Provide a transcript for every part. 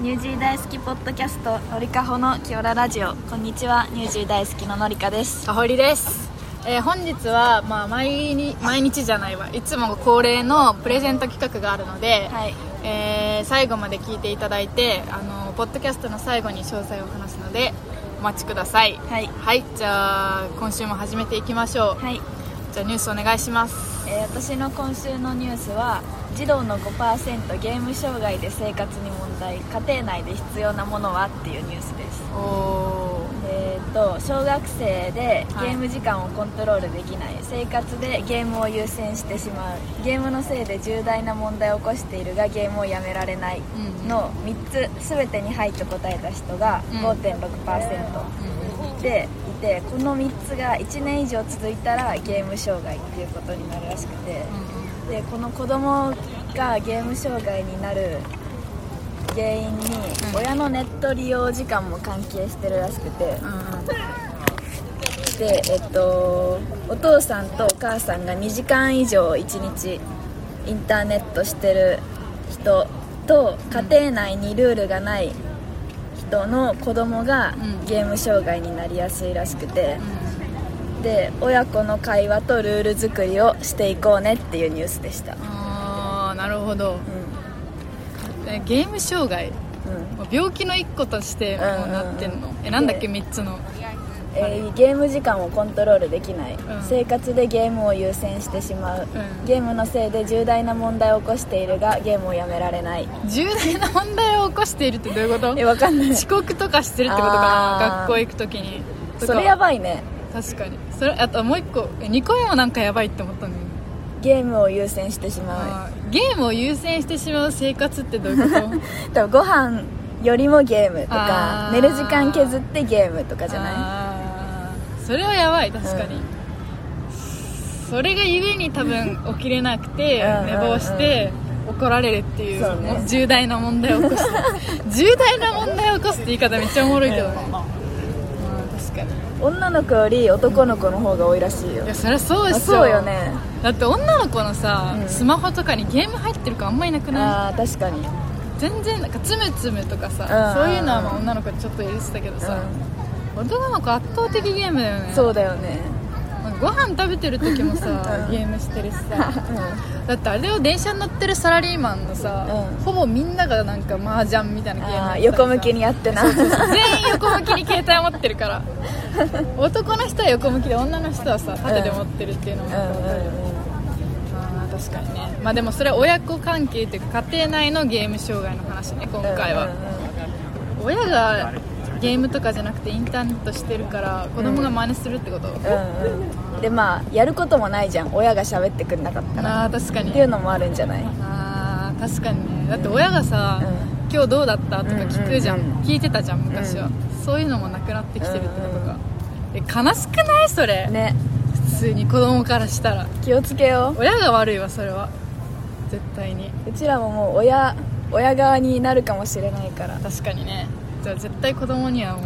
ニュージー大好きポッドキャストのりかほのキオララジオ。こんにちはニュージー大好きののりかです。かほりです、えー本日は、まあ、毎日毎日じゃないわ。いつも恒例のプレゼント企画があるので、はい。えー最後まで聞いていただいてあのポッドキャストの最後に詳細を話すのでお待ちください。はい。はいじゃあ今週も始めていきましょう、はい、じゃあニュースお願いします。えー私の今週のニュースは児童の5%ゲーム障害で生活に問題家庭内で必要なものはっていうニュースです。えー、と小学生ではい。ゲーム時間をコントロールできない、生活でゲームを優先してしまう。ゲームのせいで重大な問題を起こしているがゲームをやめられない。うん。の3つ。全てに「はい」と答えた人がうん。5.6%でいてこの3つが1年以上続いたらゲーム障害っていうことになるらしくてでこの子供がゲーム障害になる原因にうん。親のネット利用時間も関係してるらしくて。うんでえっとお父さんとお母さんが2時間以上1日インターネットしてる人と家庭内にルールがない人の子供がうん。ゲーム障害になりやすいらしくてで親子の会話とルール作りをしていこうねっていうニュースでした。ああなるほど。うえゲーム障害。ん。うん病気の一個としてもうなってんの、うん。うんうんえなんだっけ3つの。えーゲーム時間をコントロールできない、ん。生活でゲームを優先してしまう、うん。ゲームのせいで重大な問題を起こしているがゲームをやめられない。重大な問題を起こしているってどういうこと？えわかんない。遅刻とかしてるってことかな？学校行く時に。それやばいね確かに。それあともう一個。え2個目もなんかやばいって思ったの？よゲームを優先してしまあーゲームを優先してしまう生活ってどういうこと？う 多分ご飯よりもゲームとか寝る時間削ってゲームとかじゃない？それはやばい確かに、うん。それがゆえに多分 起きれなくてうん寝坊して怒られるっていう重大な問題を起こす。重大な問題を起こすって言い方めっちゃおもろいけどね、女の子より男の子の方が多いらしいよ。いやそりゃそうであすよそうよね。だって女の子のさ、うん。スマホとかにゲーム入ってる子あんまいなくない？あー確かに。全然なんかつむつむとかさ、うん。そういうのはまあ女の子ちょっと入れてたけどさ、男の子圧倒的ゲームだよね。そうだよね。ご飯食べてる時もさ、うん。ゲームしてるしさ。うだってあれを電車に乗ってるサラリーマンのさ、うん。ほぼみんながなんか麻雀みたいなゲーム横向きにやってな。全員横向きに携帯持ってるから 男の人は横向きで女の人はさ縦で持ってるっていうのもうんうんうん。あー確かにね。まあでもそれは親子関係っていうか家庭内のゲーム障害の話ね今回は、うんうん親がゲームとかじゃなくてインターネットしてるから子供が真似するってこと、うんうん。でまあやることもないじゃん。親が喋ってくれなかったら。あー確かに。っていうのもあるんじゃない？あー確かにね。だって親がさ、う今日どうだった？とか聞くじゃん,、うんうんうん。聞いてたじゃん昔は、うそういうのもなくなってきてるってことか、え悲しくない？それ、ね。普通に子供からしたら。気をつけよ親が悪いわそれは。絶対に。ううちらももう親親側になるかもしれないから。確かにね。じゃあ絶対子供にはもう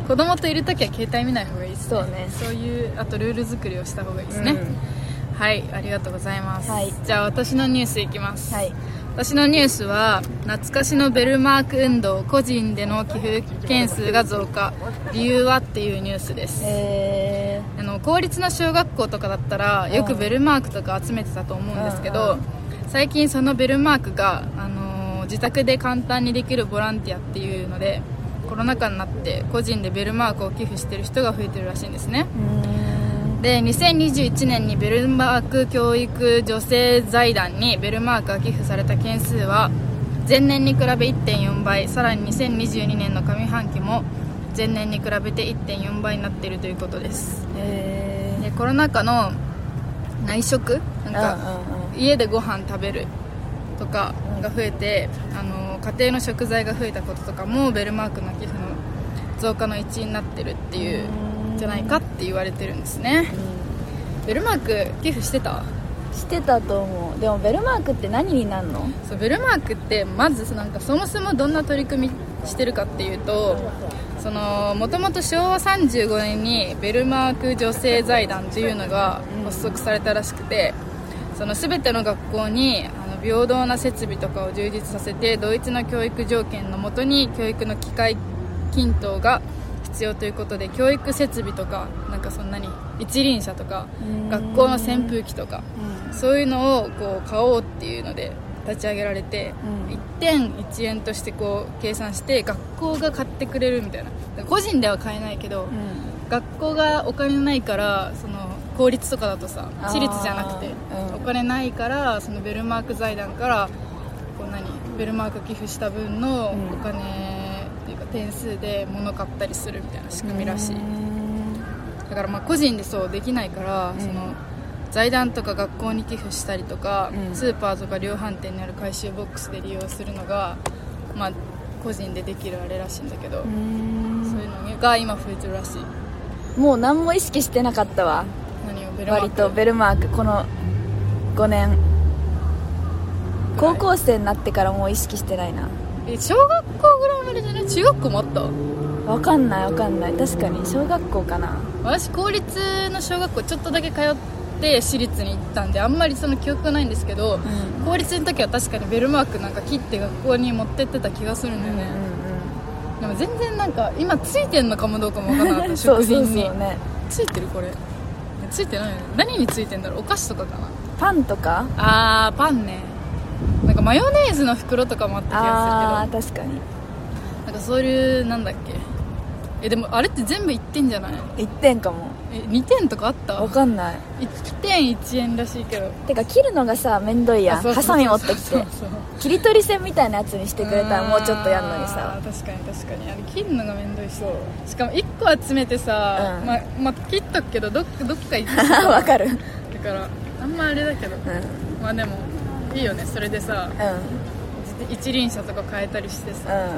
うん。子供といる時は携帯見ない方がいいですね。そうね。そういうあとルール作りをした方がいいですね、うん。はいありがとうございます、はい。じゃあ私のニュースいきます、はい私のニュースは懐かしのベルマーク運動個人での寄付件数が増加。理由はっていうニュースです。えあの公立の小学校とかだったらよくベルマークとか集めてたと思うんですけど最近そのベルマークが、あのー自宅で簡単にできるボランティアっていうのでコロナ禍になって個人でベルマークを寄付してる人が増えてるらしいんですね。ーで2021年にベルマーク教育女性財団にベルマークが寄付された件数は前年に比べ1.4倍さらに2022年の上半期も前年に比べて1.4倍になっているということです。えでコロナ禍の内食なんーか家でご飯食べるとかが増えてあの家庭の食材が増えたこととかもベルマークの寄付の増加の一因になってるっていううんじゃないかって言われてるんですね。ベルマーク寄付してた？してたと思う。でもベルマークって何になんの？そうベルマークってまずなんかそもそもどんな取り組みしてるかっていうとそのもともと昭和35年にベルマーク女性財団というのが発足されたらしくてその全ての学校にあの平等な設備とかを充実させて同一の教育条件のもとに教育の機会均等が必要ということで教育設備とかなんかそんなに一輪車とかうん。学校の扇風機とかそういうのをこう買おうっていうので立ち上げられて、うん。1点1円としてこう計算して学校が買ってくれるみたいな。個人では買えないけど、うん。学校がお金ないからその公立とかだとさ私立じゃなくて、うん。お金ないからそのベルマーク財団からこう何ベルマーク寄付した分のうん。お金点数で物買ったりするみたいな仕組みらしい、うんだからまあ個人でそうできないから、うん。その財団とか学校に寄付したりとか、うん。スーパーとか量販店にある回収ボックスで利用するのが、まあ、個人でできるあれらしいんだけど、うんそういうのが今増えてるらしい。もう何も意識してなかったわ。何をベルマーク？割とベルマーク。この5年。高校生になってからもう意識してないな。え小学校ぐらい？までじゃない？中学校もあった？わかんないわかんない。確かに小学校かな。私公立の小学校ちょっとだけ通って私立に行ったんであんまりその記憶ないんですけど、ん。公立の時は確かにベルマークなんか切って学校に持ってってた気がするんだよね、でも全然なんか今ついてんのかもどうかもわからなかった 食品にそうね。ついてるこれ。ついてないよね。何についてんだろう？お菓子とかかな？パンとか？あーパンね。なんかマヨネーズの袋とかもあった気あがあ確かに。するけどなんかそういうなんだっけ？えでもあれって全部1点じゃない？1点かも。え2点とかあった？わかんない。1点1円らしいけど。てか切るのがさめんどいやん。ハサミ持ってきそうてそう。切り取り線みたいなやつにしてくれたらもうちょっとやんのにあさー確かに確かに。あれ切るのがめんどいし。しかも1個集めてさ、う。ん。ままあ、切っとくけどどっどっか行く。し さわかる。うんだからあんまあれだけど。うん。まあでもいいよね。それでさうん。一輪車とか変えたりしてさ。うんうん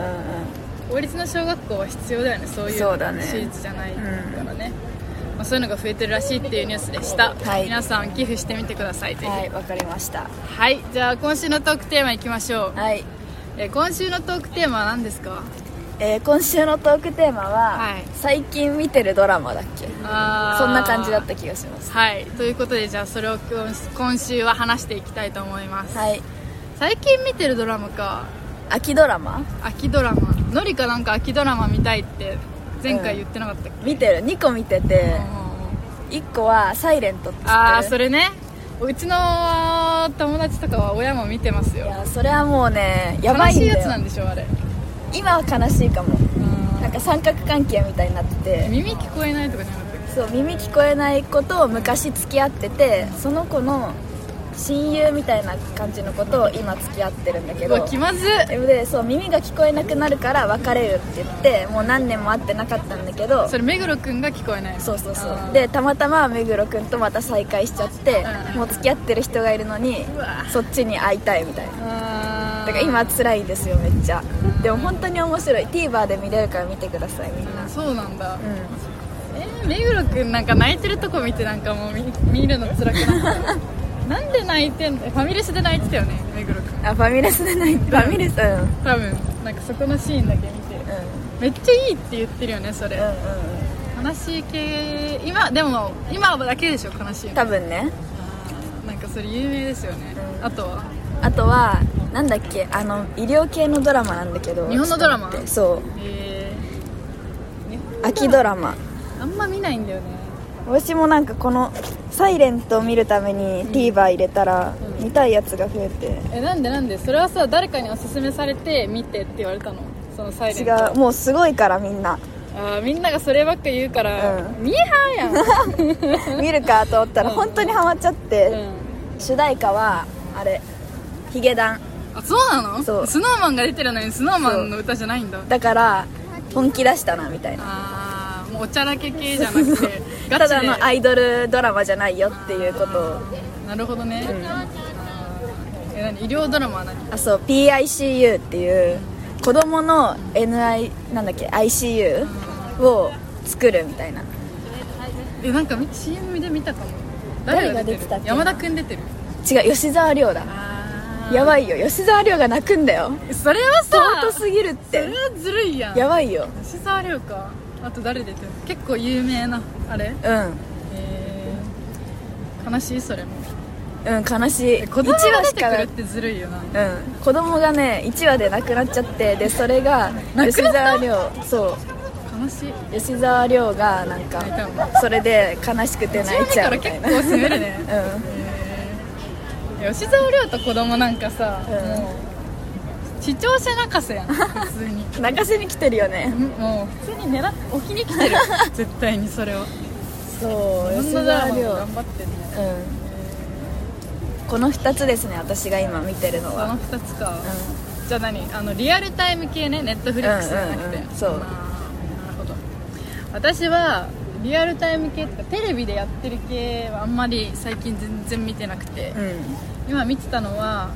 公立の小学校は必要だよね。そういうそうだね。私立じゃないからね、まあ、そういうのが増えてるらしいっていうニュースでした、はい。皆さん寄付してみてくださいはいわかりました。はいじゃあ今週のトークテーマいきましょう、はい。えー今週のトークテーマは何ですか？えー今週のトークテーマは、はい。最近見てるドラマだっけ？そんな感じだった気がします。はい。ということでじゃあそれを今今週は話していきたいと思います、はい。最近見てるドラマか。秋ドラマ？秋ドラマのりかなんか秋ドラマ見たいって前回言ってなかったっけ、見てる。2個見ててうん。1個は「サイレントってああそれね。うちの友達とかは親も見てますいよやそれはもうねやばい悲しいやつなんでしょあれ。今は悲しいかも。うん。なんか三角関係みたいになってて。耳聞こえないとかじゃなかったっけ？そう耳聞こえない子と昔付き合っててその子の親友みたいな感じの子と今付き合ってるんだけど。気まずでそう耳が聞こえなくなるから別れるって言ってもう何年も会ってなかったんだけど。それ目黒くんが聞こえないそうそうそう。でたまたま目黒君とまた再会しちゃってうんもう付き合ってる人がいるのにそっちに会いたいみたいな。だから今辛いんですよめっちゃ。でも本当に面白い。TVer で見れるから見てくださいみんな。そうなんだ。うえー、目黒くんなんか泣いてるとこ見てなんかもう見見るの辛くなった なんで泣いてんの？ファミレスで泣いてたよね目黒くんんあファミレスでないファミレス。うん。うん多分なんかそこのシーンだけ見て。めっちゃいいって言ってるよねそれ、うんうん悲しい系。今でも今だけでしょ悲しいの。多分ね。なんかそれ有名ですよね、うん。あとは？あとはなんだっけあの医療系のドラマなんだけど。日本のドラマ？そう。えー、秋ドラマ。あんま見ないんだよね私もなんかこの「サイレントを見るために TVer 入れたらうん。見たいやつが増えて。えなんでなんで？それはさ誰かにおすすめされて見てって言われたの？そのサイレン違トう。もうすごいからみんな。あーみんながそればっか言うから、うん。ミーハーやん。見るかと思ったらうん。本当にハマっちゃって、う主題歌はあれヒゲダン。んあそうなの？そう。スノーマンが出てるのにスノーマンの歌じゃないんだ。だから本気出したなみたいなもうおちゃらけ系じゃなくて ガたチで。だのアイドルドラマじゃないよっていうこと。をなるほどね、え何？医療ドラマは何？あそう PICU っていう子供の NI なんだっけ ICU を作るみたいな。えなんかみ CM で見たかも。誰が出てたっけ？山田君出てる？違う吉沢亮だ。あやばいいよ。吉沢亮が泣くんだよ。それはさ尊すぎるっそれてはずるいやん。やばいよ。吉沢亮かあと誰出てる結構有名なあれ？うん。えー、悲しい？それも。うん悲しい。1子供が出てくるってずるいよな。うん。子供がね1話で亡くなっちゃってでそれが吉沢亮そう。悲しい。吉沢亮がなんかそれで悲しくて泣いちゃうみたいな。結構攻めるね。吉沢亮と子供なんかさ、うん。もう視聴者泣かせやん。普通に。うん泣かせに来てるよね。もう普通に狙って置きに来てる絶対にそれはそう吉沢亮頑張ってんねうん。この2つですね私が今見てるのこのは2つか、じゃあ何？あのリアルタイム系ねネットフリックスじゃなくて、うんうんうん。そう。なるほど。私はリアルタイム系とかテレビでやってる系はあんまり最近全然見てなくて、うん。今見てたのは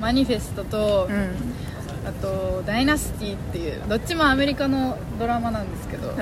マニフェストと、うん。うんあとダイナスティっていうどっちもアメリカのドラマなんですけど、うん。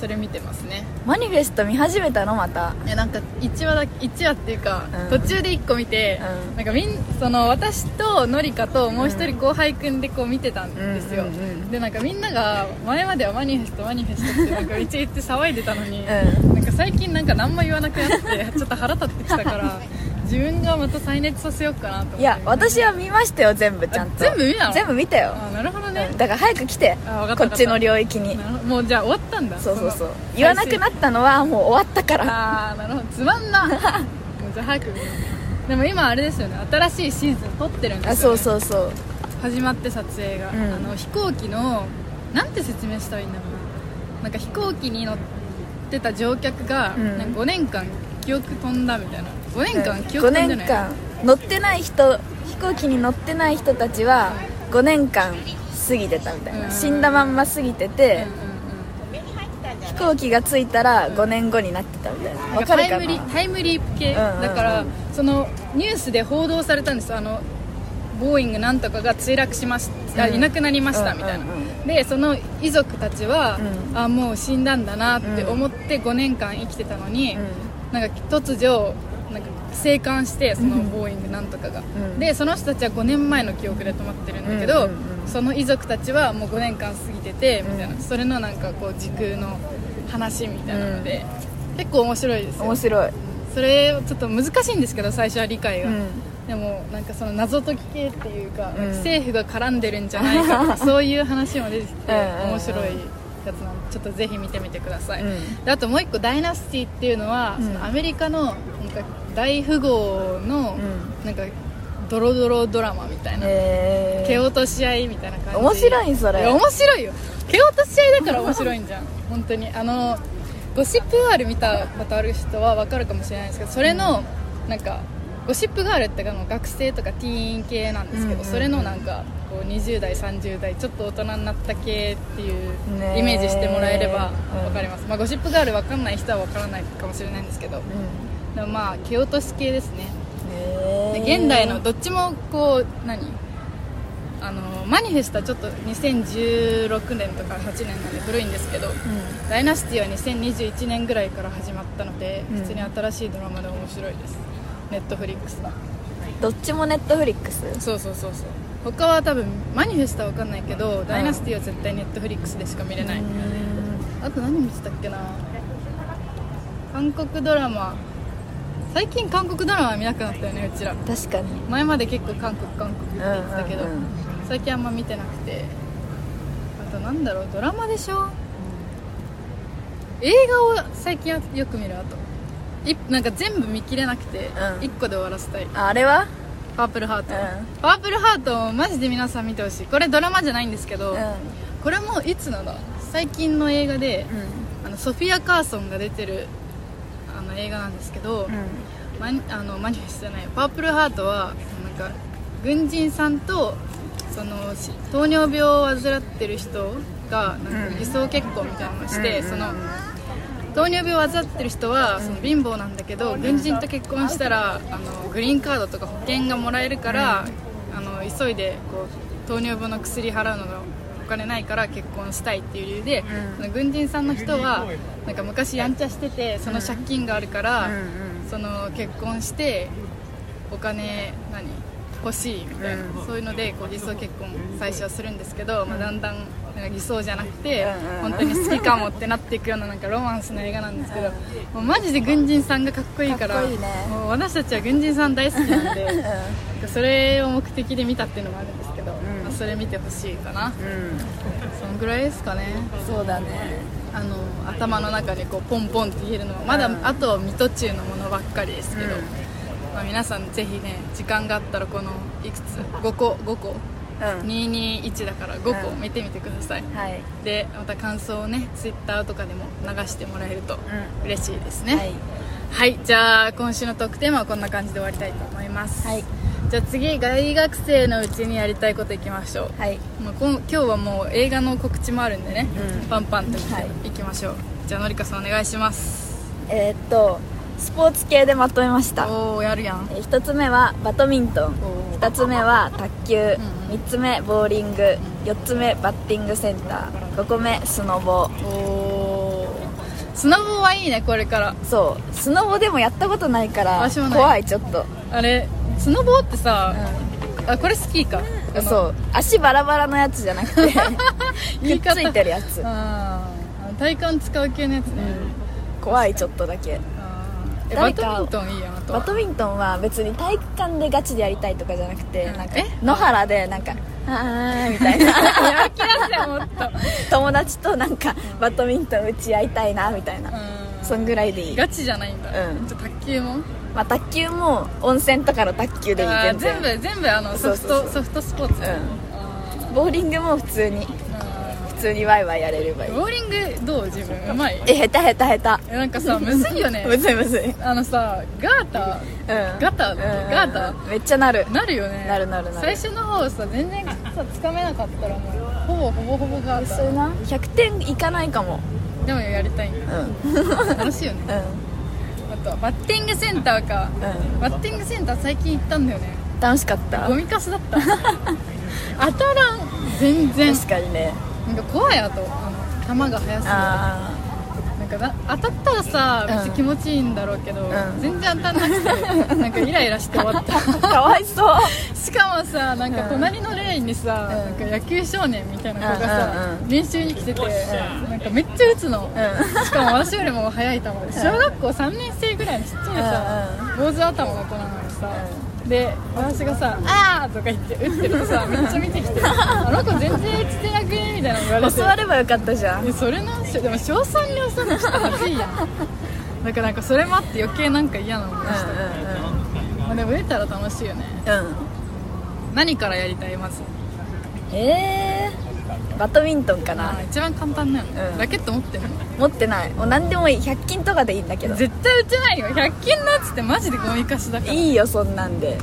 それ見てますね。マニフェスト見始めたのまた。えなんか1話だ1話っていうか、うん。途中で1個見て、うん。なんかみんその私とのりかともう一人後輩くんでこう見てたんですよ、うんうんうんでなんかみんなが前まではマニフェストマニフェストってなんかうち言って騒いでたのに、うなんか最近なんか何も言わなくなってちょっと腹立ってきたから 自分がまた再熱させようかなと思って。いや私は見ましたよ全部ちゃんと。あ全部見たの？全部見たよ。あなるほどね。うん、だから早く来て。こっちの領域に。もうじゃあ終わったんだ。そうそうそう。の言わなくなったのはもう終わったから。ああなるほど。つまんな。もうじゃあ早くでも今あれですよね。新しいシーズン撮ってるんですよ、ね、あそうそうそう。始まって撮影が、うん。あの飛行機のなんて説明したらいいんだろうな。なんか飛行機に乗ってた乗客が、うん。なんか5年間記憶飛んだみたいな5年間記5憶ない？年間乗ってない人飛行機に乗ってない人たちは5年間過ぎてたみたいな、うん。死んだまんま過ぎてて、うんうんうん。飛行機が着いたら5年後になってたみたいな。なんわかるかタイムリなタイムリープ系、うんうんうん。だからそのニュースで報道されたんです。あのボーイングなんとかが墜落しました、うん。いなくなりましたみたいな、うん。うんうでその遺族たちは、うん。あもう死んだんだなって思って5年間生きてたのに、なんか突如なんか生還してそのボーイングなんとかが、ん。でその人たちは5年前の記憶で止まってるんだけど、うんうんうん。その遺族たちはもう5年間過ぎててみたいな、うん。それのなんかこう時空の話みたいなので、結構面白いですよ。面白い、それちょっと難しいんですけど最初は理解が、うん。でもなんかその謎解き系っていうか、うん。政府が絡んでるんじゃないか そういう話も出てきてうんうんうん。面白いやつなのでちょっとぜひ見てみてください、うん。であともう一個ダイナスティっていうのは、うん。そのアメリカのなんか大富豪のうなんかドロドロドラマみたいな、え蹴落とし合いみたいな感じ。面白いそれ。面白いよ。蹴落とし合いだから面白いんじゃん。本当に。あのゴシップガール見たことある人は分かるかもしれないですけどそれのなんかゴシップガールってあの学生とかティーン系なんですけど、うんうん。うんそれのなんかこう20代30代ちょっと大人になった系っていうイメージしてもらえればうん。分かります、まあ、ゴシップガール分かんない人は分からないかもしれないんですけど。うんでもまあ蹴落とし系ですね。で現代のどっちもこう何？あのマニフェストはちょっと2016年とか8年なんで古いんですけど、ダイナスティは2021年ぐらいから始まったので、うん。普通に新しいドラマで面白いです。ネットフリックスのどっちもネットフリックス？そうそうそうそう。他は多分マニフェストは分かんないけど、ダイナスティは絶対ネットフリックスでしか見れない、あと何見てたっけな？韓国ドラマ最近韓国ドラマ見なくなったよねうちら。確かに。前まで結構韓国韓国って言ってたけど、うんうんうん。最近あんま見てなくて。あとなんだろうドラマでしょ？映画を最近はよく見るあと。いなんか全部見切れなくて、うん。1個で終わらせたい。ああれは？パープルハート、うん。パープルハートマジで皆さん見てほしい。これドラマじゃないんですけど、うん。これもいつの？だ最近の映画で、あのソフィア・カーソンが出てる映画なんですけど、うん。マニあのマニフェストじゃないパープルハートはなんか軍人さんとそのし糖尿病を患ってる人がなんうん。か偽装結婚みたいなのをして、うん。その糖尿病を患ってる人はその貧乏なんだけど軍人と結婚したらあのグリーンカードとか保険がもらえるから、あの急いでこう糖尿病の薬払うのがお金ないから結婚したいっていう理由で、うん。その軍人さんの人はなんか昔やんちゃしててその借金があるから、その結婚してお金何欲しいみたいな、うん。そういうのでこう偽装結婚最初はするんですけど、まあ、だんだんなんか偽装じゃなくて、本当に好きかもってなっていくようななんかロマンスの映画なんですけど、もうマジで軍人さんがかっこいいからもう私たちは軍人さん大好きなんでうなんかそれを目的で見たっていうのもあるんですけど、それ見てほしいかな、ん、うん、そのぐらいですかね。そうだね。あの頭の中でこうポンポンって言えるのはまだ、うん。あと未途中のものばっかりですけど、うん。まあ、皆さんぜひね時間があったらこのいくつ？5個？5個？うん。221だから5個うん。見てみてください、はい。でまた感想をねツイッターとかでも流してもらえるとう嬉しいですんね、はい。はい、じゃあ今週のトークテーマはこんな感じで終わりたいと思います、はいじゃあ次大学生のうちにやりたいこといきましょう。はい。まあ、こん今日はもう映画の告知もあるんでね、うん。パンパンといってはい。いきましょう、じゃあのりかさんお願いします。えーっとスポーツ系でまとめました。おおやるやん。えー一つ目はバドミントン。おー。二つ目は卓球。ん三つ目ボーリング。四つ目バッティングセンター。五個目スノボ。おー。スノボはいいねこれから。そう。スノボでもやったことないから怖いちょっと。あれスノボってさ、あこれスキーか。そう。足バラバラのやつじゃなくて くっついてるやつ。体幹使う系のやつね、怖いちょっとだけ。バドミントンいいやんバドミントンは別に体育館でガチでやりたいとかじゃなくてうん。なんかえ？野原でなんか「あー」みたいな。やる気出せよもっと。友達となんかバドミントン打ち合いたいなみたいな。うん。そんぐらいでいい。ガチじゃないんだ、うん。じゃあ卓球も？まあ卓球も温泉とかの卓球でいい全然。全部全部あのソフトソフトスポーツ、うん。あボーリングも普通に。普通にワイワイやれればいい。ーボーリングどう自分。うまい？え下手下手下えなんかさむずいよね。手 むずいむずい。あのさガータうん。ガタうん。ガタめっちゃなる。なるよね。なるなるなる。最初の方さ全然さつかめなかったらもうほぼほぼほぼガータそれな？100点いかないかも。でもやりたいんだうん。うん楽しいよね。あとバッティングセンターか。うん。バッティングセンター最近行ったんだよね。楽しかった？ゴミカスだった。当たらん。全然。確かにね。なんか怖いあと。球が速すぎて。あなんかな当たったらさうん。めっちゃ気持ちいいんだろうけど、ん。全然当たんなくて。なんかイライラして終わった。あ かわいそうしかもさなんかうん隣のレーンにさ、うん。なんか野球少年みたいな子がさ、うんうんうん。練習に来てて、なんかめっちゃ打つの、うしかも私よりも速い球で小学校3年生ぐらいのちっちゃいさ、坊主頭の子なのにさ、で私がさ「あー!」とか言って打ってるとさ めっちゃ見てきて「あの子全然打ちてなくね?」みたいなの言われて。教わればよかったじゃん。えそれなんしょでも小3に教わるのちょいやん。だからなんかそれもあって余計なんか嫌な思いした、まあ、でも打ったら楽しいよね。うんうんうん何からやりたいまず？えー、バドミントンかあなー一番簡単だよね、うん。ラケット持ってる？の持ってない。もう何でもいい。100均とかでいいんだけど。絶対打てないよ。100均のやつってマジでゴミ貸しだから。いいよそんなんで。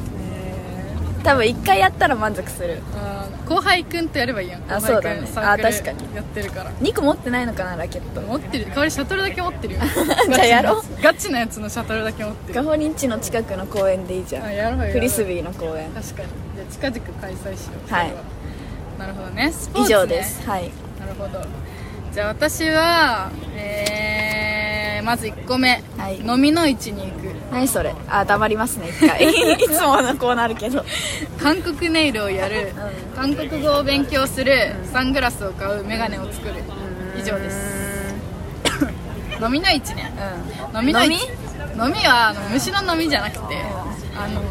多分1回やったら満足する。あー後輩くんとやればいいやん。あそうだね。あ確かに。やってるから。2個持ってないのかなラケット。持ってる。代わりシャトルだけ持ってるよ。じゃあやろう。ガチなやつのシャトルだけ持ってる。ガホリンチの近くの公園でいいじゃん。あやろうよ。やろうフリスビーの公園。確かに近々開催しよう。はい。なるほどね。スポーツ、以ね、上です。はい。なるほど。じゃあ私はえー、まず1個目、はい。飲みの市に行く。何それ。あ黙りますね一回。いつものこうなるけど。韓国ネイルをやる、韓国語を勉強する、サングラスを買う。メガネを作る、以上です。飲みの市ね。うん。飲みの市。飲飲みはあの虫の飲みじゃなくて、あの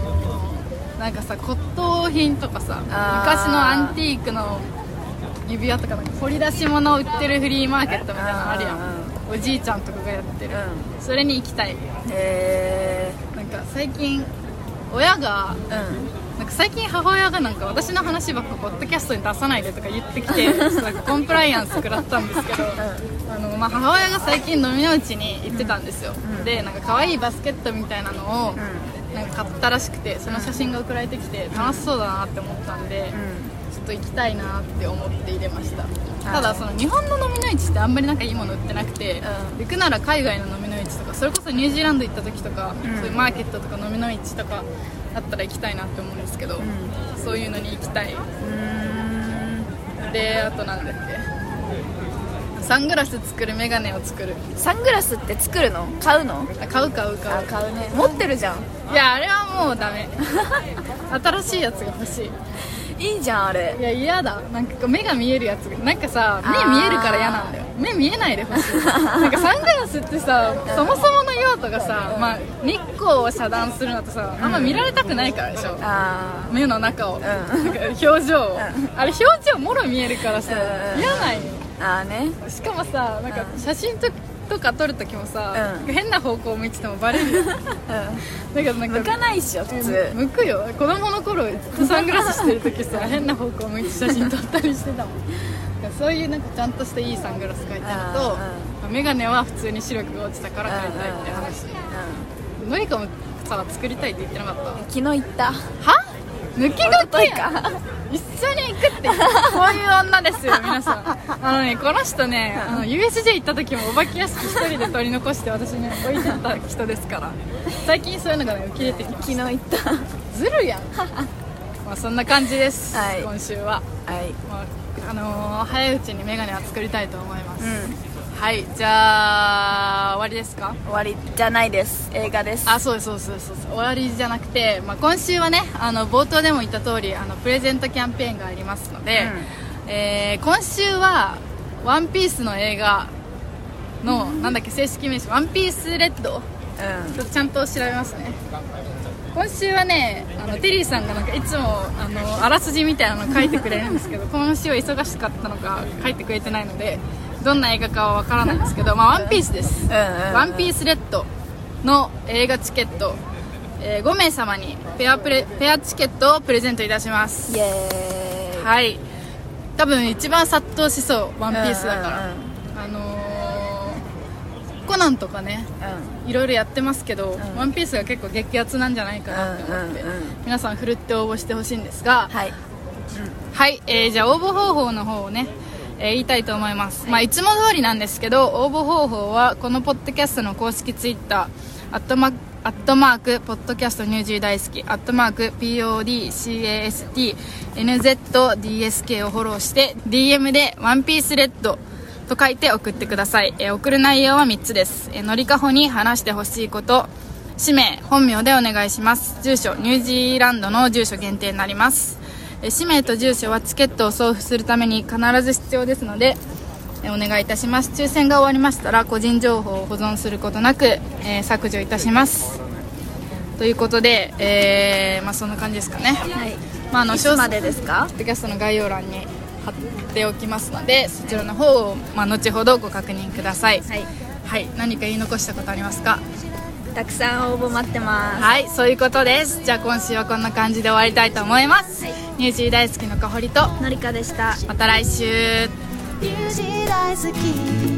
なんかさ骨董品とかさ昔のアンティークの指輪とかなんか掘り出し物を売ってるフリーマーケットみたいなのあるやん。うんおじいちゃんとかがやってる、うそれに行きたい。へなんか最近親がえうん。なんか最近母親がなんか私の話ばっかポッドキャストに出さないでとか言ってきて なんかコンプライアンス食らったんですけど、あのまあ、母親が最近飲みの市に行ってたんですよ、うんでなんか可愛いバスケットみたいなのをうなんか買ったらしくてその写真が送られてきて楽しそうだなって思ったんで、ん。ちょっと行きたいなって思って入れました。ただその日本の飲みの市ってあんまりなんかいいもの売ってなくて、うん。行くなら海外の飲みの市とかそれこそニュージーランド行った時とか、うん。そういうマーケットとか飲みの市とかあったら行きたいなって思うんですけど、そういうのに行きたい。うん。であとなんだっけサングラス作るメガネを作る。サングラスって作るの？買うの？あ買う買う買う。あ買うね。持ってるじゃん。いやあれはもうダメ。新しいやつが欲しい。いいじゃんあれ。いや嫌だ。なんか目が見えるやつ。がなんかさあー。目見えるから嫌なんだよ。目見えないでほしい。なんかサングラスってさそもそもの用途がさ、まあ、日光を遮断するのとさあんま見られたくないからでしょ、あ目の中を、ん。なんか表情を、あれ表情もろ見えるからさ、うん。嫌なんよーあーね。しかもさなんかうん。写真ととか撮るときもさ、うん。変な方向を向いててもバレるよ だけどなんか向かないっしょ普通。向くよ。子供の頃ずっとサングラスしてる時さ変な方向向いて写真撮ったりしてたもん。だからそういうなんかちゃんとしたいいサングラス買いたいのとあ眼鏡は普通に視力が落ちたから買いたいって話。のりかもさ作りたいって言ってなかった？うん昨日行った。は？抜き書き日か一緒に行くってそういう女ですよ 皆さん。あのねこの人ねあの USJ 行った時もお化け屋敷一人で取り残して私に置いてった人ですから。最近そういうのがね浮き出てきま昨し日行ったた。ずるやん。まあそんな感じです、はい。今週は、はい。まああのー早いうちにメガネは作りたいと思います、うんはいじゃあ終わりですか？終わりじゃないです。映画です。あそうですそうですそうです。終わりじゃなくて、まあ、今週はねあの冒頭でも言った通りあのプレゼントキャンペーンがありますので、えー今週は「ワンピースの映画の、なんだっけ正式名称「ワンピースレッド？うん。ちょっとちゃんと調べますね。今週はねあのテリーさんがなんかいつもあのあらすじみたいなの書いてくれるんですけど 今週は忙しかったのか書いてくれてないのでどんな映画かはわからないんですけど、まあ、ワンピースです、うんうんうん。ワンピースレッドの映画チケット、えー5名様にペアプレペアチケットをプレゼントいたします。イエーイ。はい。多分一番殺到しそうワンピースだから、うんうんうん。あのーコナンとかねいろいろやってますけど、ん。ワンピースが結構激アツなんじゃないかなって思って、うんうんうん皆さんふるって応募してほしいんですがはい。はい、えーじゃあ応募方法の方をね、えー言いたいと思います、いまあ、いつも通りなんですけど応募方法はこのポッドキャストの公式ツイッターアットマアットマークポッドキャストニュージー大好きアットマーク PODCASTNZDSK をフォローして DM でワンピースレッドと書いて送ってください、えー送る内容は3つです、えーのりかほに話してほしいこと氏名本名でお願いします。住所ニュージーランドの住所限定になります。えー氏名と住所はチケットを送付するために必ず必要ですのでえーお願いいたします。抽選が終わりましたら個人情報を保存することなく、えー削除いたします。ということで、えーまあ、そんな感じですかね、はい。まあ、あのいつまでですか？ポッドキャストの概要欄に貼っておきますのでそちらの方を、まあ、後ほどご確認ください。はい。はい、何か言い残したことありますか？たくさん応募待ってます。はいそういうことです。じゃあ今週はこんな感じで終わりたいと思います、はい。ニュージー大好きのかほりとのりかでした。また来週。ミュージー大好き